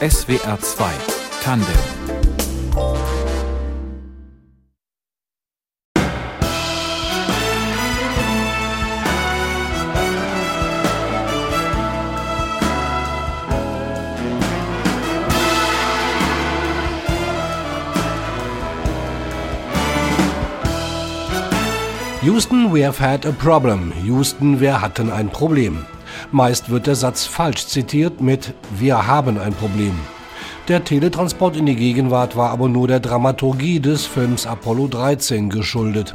SWR 2 Tandem Houston, we have had a problem. Houston, wir hatten ein Problem. Meist wird der Satz falsch zitiert mit Wir haben ein Problem. Der Teletransport in die Gegenwart war aber nur der Dramaturgie des Films Apollo 13 geschuldet.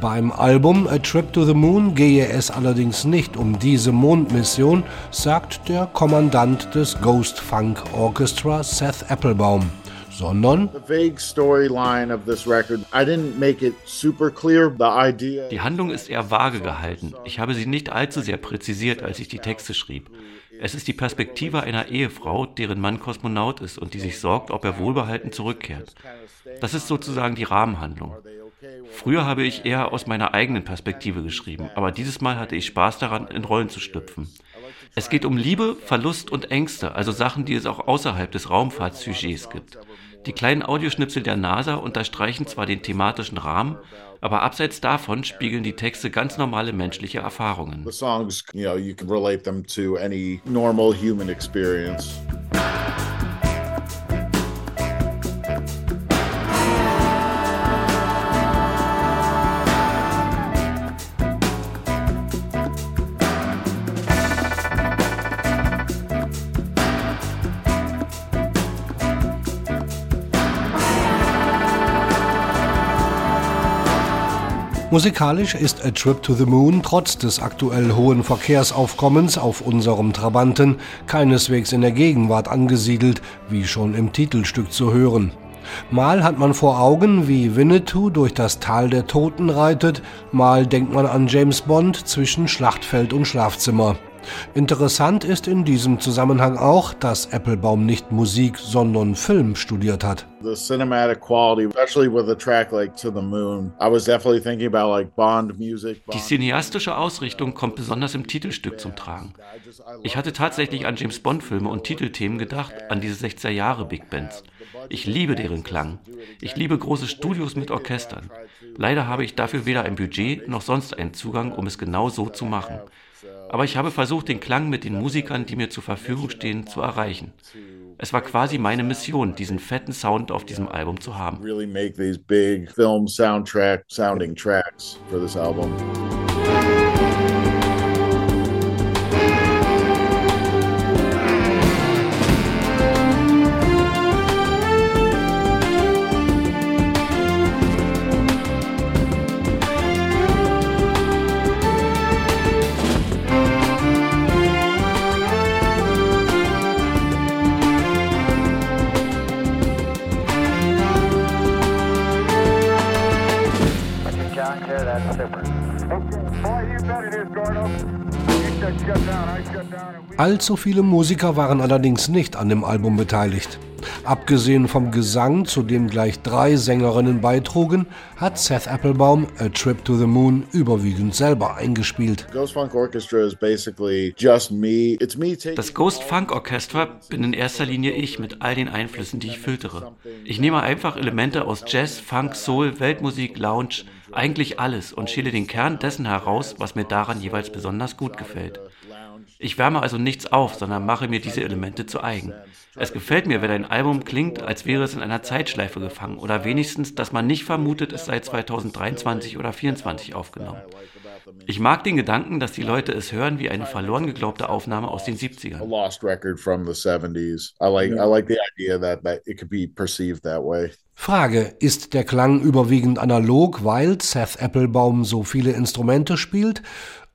Beim Album A Trip to the Moon gehe es allerdings nicht um diese Mondmission, sagt der Kommandant des Ghost Funk Orchestra Seth Applebaum sondern die Handlung ist eher vage gehalten. Ich habe sie nicht allzu sehr präzisiert, als ich die Texte schrieb. Es ist die Perspektive einer Ehefrau, deren Mann Kosmonaut ist und die sich sorgt, ob er wohlbehalten zurückkehrt. Das ist sozusagen die Rahmenhandlung. Früher habe ich eher aus meiner eigenen Perspektive geschrieben, aber dieses Mal hatte ich Spaß daran, in Rollen zu schlüpfen. Es geht um Liebe, Verlust und Ängste, also Sachen, die es auch außerhalb des Raumfahrtsujets gibt. Die kleinen Audioschnipsel der NASA unterstreichen zwar den thematischen Rahmen, aber abseits davon spiegeln die Texte ganz normale menschliche Erfahrungen. The songs, you know, you can relate them to any normal human experience. Musikalisch ist A Trip to the Moon trotz des aktuell hohen Verkehrsaufkommens auf unserem Trabanten keineswegs in der Gegenwart angesiedelt, wie schon im Titelstück zu hören. Mal hat man vor Augen, wie Winnetou durch das Tal der Toten reitet, mal denkt man an James Bond zwischen Schlachtfeld und Schlafzimmer. Interessant ist in diesem Zusammenhang auch, dass Applebaum nicht Musik, sondern Film studiert hat. The cinematic quality, especially with a track like To the Moon. I was definitely thinking about like Bond music. Die cineastische Ausrichtung kommt besonders im Titelstück zum Tragen. Ich hatte tatsächlich an James Bond Filme und Titelthemen gedacht, an diese 60er Jahre Big Bands. Ich liebe deren Klang. Ich liebe große Studios mit Orchestern. Leider habe ich dafür weder ein Budget noch sonst einen Zugang, um es genau so zu machen. Aber ich habe versucht, den Klang mit den Musikern, die mir zur Verfügung stehen, zu erreichen. Es war quasi meine Mission, diesen fetten Sound auf diesem Album zu haben. Really Allzu viele Musiker waren allerdings nicht an dem Album beteiligt. Abgesehen vom Gesang, zu dem gleich drei Sängerinnen beitrugen, hat Seth Applebaum A Trip to the Moon überwiegend selber eingespielt. Das Ghost Funk Orchestra bin in erster Linie ich mit all den Einflüssen, die ich filtere. Ich nehme einfach Elemente aus Jazz, Funk, Soul, Weltmusik, Lounge, eigentlich alles und schäle den Kern dessen heraus, was mir daran jeweils besonders gut gefällt. Ich wärme also nichts auf, sondern mache mir diese Elemente zu eigen. Es gefällt mir, wenn ein Album klingt, als wäre es in einer Zeitschleife gefangen oder wenigstens, dass man nicht vermutet, es sei 2023 oder 2024 aufgenommen. Ich mag den Gedanken, dass die Leute es hören wie eine verloren geglaubte Aufnahme aus den 70ern. Frage, ist der Klang überwiegend analog, weil Seth Applebaum so viele Instrumente spielt?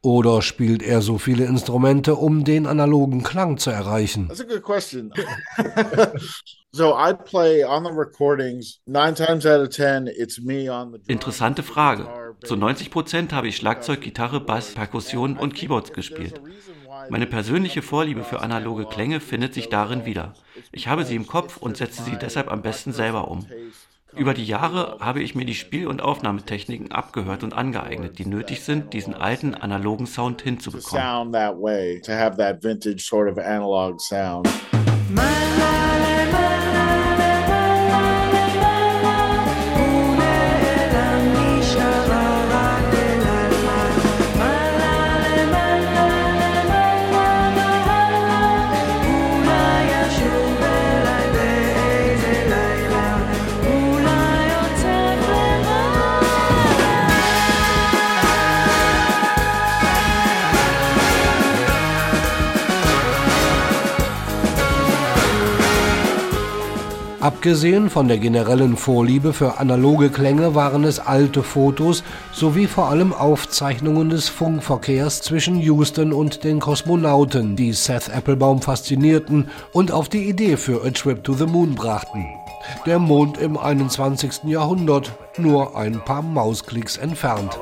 Oder spielt er so viele Instrumente, um den analogen Klang zu erreichen? That's a good question. so I play on the recordings nine times out of ten it's me on the. Interessante Frage. Zu 90 Prozent habe ich Schlagzeug, Gitarre, Bass, Perkussion und Keyboards gespielt. Meine persönliche Vorliebe für analoge Klänge findet sich darin wieder. Ich habe sie im Kopf und setze sie deshalb am besten selber um. Über die Jahre habe ich mir die Spiel- und Aufnahmetechniken abgehört und angeeignet, die nötig sind, diesen alten analogen Sound hinzubekommen. Abgesehen von der generellen Vorliebe für analoge Klänge waren es alte Fotos sowie vor allem Aufzeichnungen des Funkverkehrs zwischen Houston und den Kosmonauten, die Seth Applebaum faszinierten und auf die Idee für A Trip to the Moon brachten. Der Mond im 21. Jahrhundert, nur ein paar Mausklicks entfernt.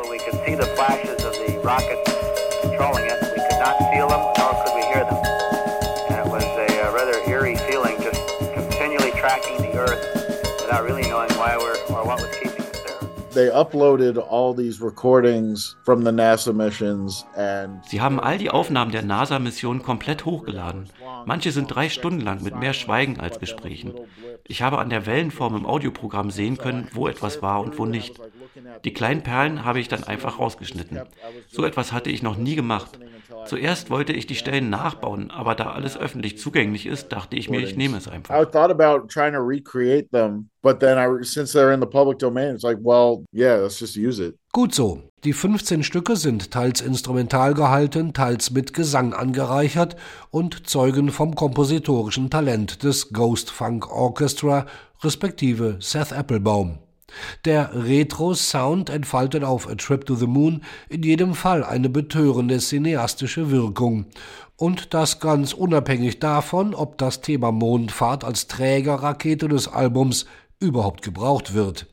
They uploaded all these recordings from the NASA missions and Sie haben all die Aufnahmen der NASA-Mission komplett hochgeladen. Manche sind drei Stunden lang mit mehr Schweigen als Gesprächen. Ich habe an der Wellenform im Audioprogramm sehen können, wo etwas war und wo nicht. Die kleinen Perlen habe ich dann einfach rausgeschnitten. So etwas hatte ich noch nie gemacht. Zuerst wollte ich die Stellen nachbauen, aber da alles öffentlich zugänglich ist, dachte ich mir, ich nehme es einfach. I thought about trying to recreate them, but then I, since they're in the public domain, it's like, well, yeah, let's just use it. Gut so. Die 15 Stücke sind teils instrumental gehalten, teils mit Gesang angereichert und zeugen vom kompositorischen Talent des Ghost Funk Orchestra, respektive Seth Applebaum. Der Retro-Sound entfaltet auf A Trip to the Moon in jedem Fall eine betörende cineastische Wirkung. Und das ganz unabhängig davon, ob das Thema Mondfahrt als Trägerrakete des Albums überhaupt gebraucht wird.